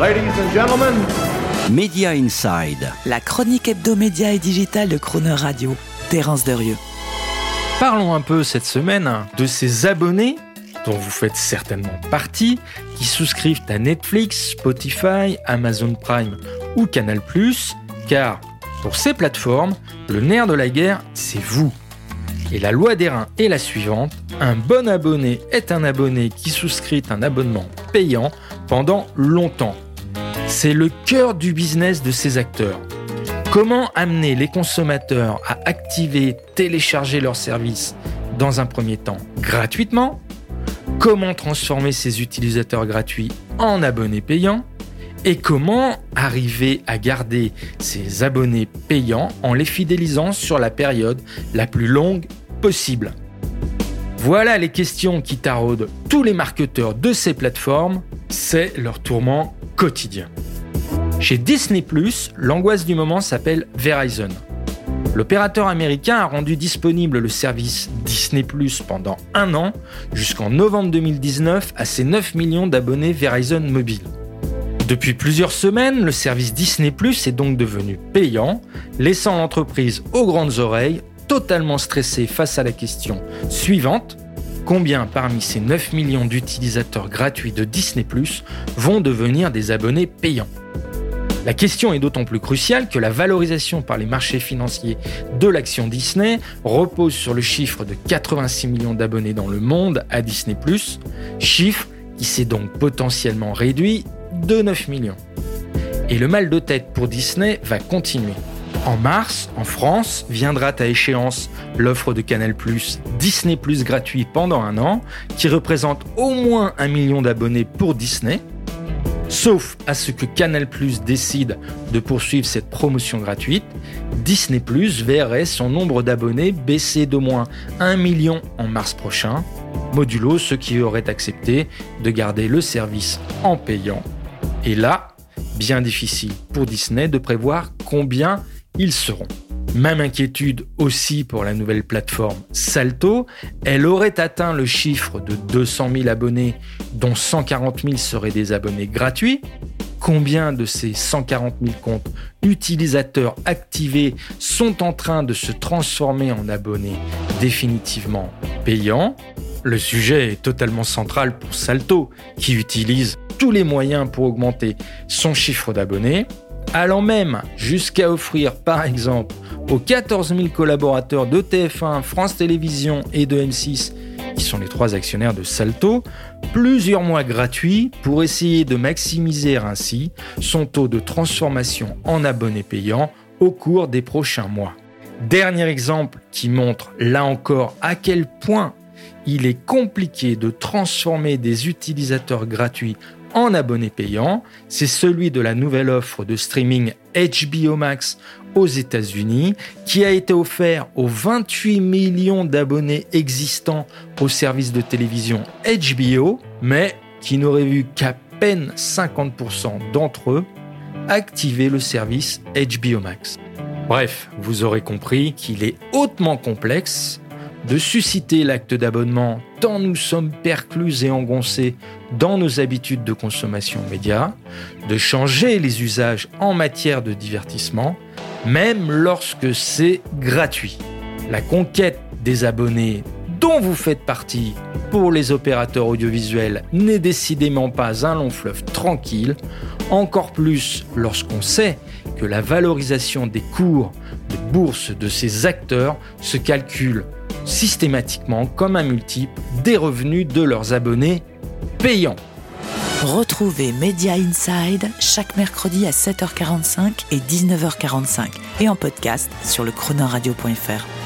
Ladies and gentlemen, Media Inside. La chronique hebdomédia et digitale de Croner Radio. Terence Derieux. Parlons un peu cette semaine de ces abonnés dont vous faites certainement partie, qui souscrivent à Netflix, Spotify, Amazon Prime ou Canal ⁇ car pour ces plateformes, le nerf de la guerre, c'est vous. Et la loi des reins est la suivante, un bon abonné est un abonné qui souscrit un abonnement payant pendant longtemps. C'est le cœur du business de ces acteurs. Comment amener les consommateurs à activer, télécharger leurs services dans un premier temps gratuitement? Comment transformer ces utilisateurs gratuits en abonnés payants? Et comment arriver à garder ces abonnés payants en les fidélisant sur la période la plus longue possible? Voilà les questions qui taraudent tous les marketeurs de ces plateformes, c'est leur tourment quotidien. Chez Disney ⁇ l'angoisse du moment s'appelle Verizon. L'opérateur américain a rendu disponible le service Disney Plus pendant un an, jusqu'en novembre 2019, à ses 9 millions d'abonnés Verizon Mobile. Depuis plusieurs semaines, le service Disney Plus est donc devenu payant, laissant l'entreprise aux grandes oreilles, totalement stressée face à la question suivante combien parmi ces 9 millions d'utilisateurs gratuits de Disney Plus vont devenir des abonnés payants? La question est d'autant plus cruciale que la valorisation par les marchés financiers de l'action Disney repose sur le chiffre de 86 millions d'abonnés dans le monde à Disney ⁇ chiffre qui s'est donc potentiellement réduit de 9 millions. Et le mal de tête pour Disney va continuer. En mars, en France, viendra à échéance l'offre de Canal ⁇ Disney ⁇ gratuit pendant un an, qui représente au moins un million d'abonnés pour Disney, Sauf à ce que Canal Plus décide de poursuivre cette promotion gratuite, Disney Plus verrait son nombre d'abonnés baisser d'au moins 1 million en mars prochain, modulo ceux qui auraient accepté de garder le service en payant. Et là, bien difficile pour Disney de prévoir combien ils seront. Même inquiétude aussi pour la nouvelle plateforme Salto. Elle aurait atteint le chiffre de 200 000 abonnés, dont 140 000 seraient des abonnés gratuits. Combien de ces 140 000 comptes utilisateurs activés sont en train de se transformer en abonnés définitivement payants? Le sujet est totalement central pour Salto, qui utilise tous les moyens pour augmenter son chiffre d'abonnés allant même jusqu'à offrir par exemple aux 14 000 collaborateurs de TF1, France Télévisions et de M6, qui sont les trois actionnaires de Salto, plusieurs mois gratuits pour essayer de maximiser ainsi son taux de transformation en abonnés payants au cours des prochains mois. Dernier exemple qui montre là encore à quel point il est compliqué de transformer des utilisateurs gratuits en abonnés payants, c'est celui de la nouvelle offre de streaming HBO Max aux États-Unis, qui a été offert aux 28 millions d'abonnés existants au service de télévision HBO, mais qui n'aurait vu qu'à peine 50% d'entre eux activer le service HBO Max. Bref, vous aurez compris qu'il est hautement complexe de susciter l'acte d'abonnement tant nous sommes perclus et engoncés dans nos habitudes de consommation média, de changer les usages en matière de divertissement, même lorsque c'est gratuit. La conquête des abonnés dont vous faites partie pour les opérateurs audiovisuels n'est décidément pas un long fleuve tranquille, encore plus lorsqu'on sait que la valorisation des cours de bourse de ces acteurs se calcule systématiquement comme un multiple des revenus de leurs abonnés payants. Retrouvez Media Inside chaque mercredi à 7h45 et 19h45 et en podcast sur le chronoradio.fr.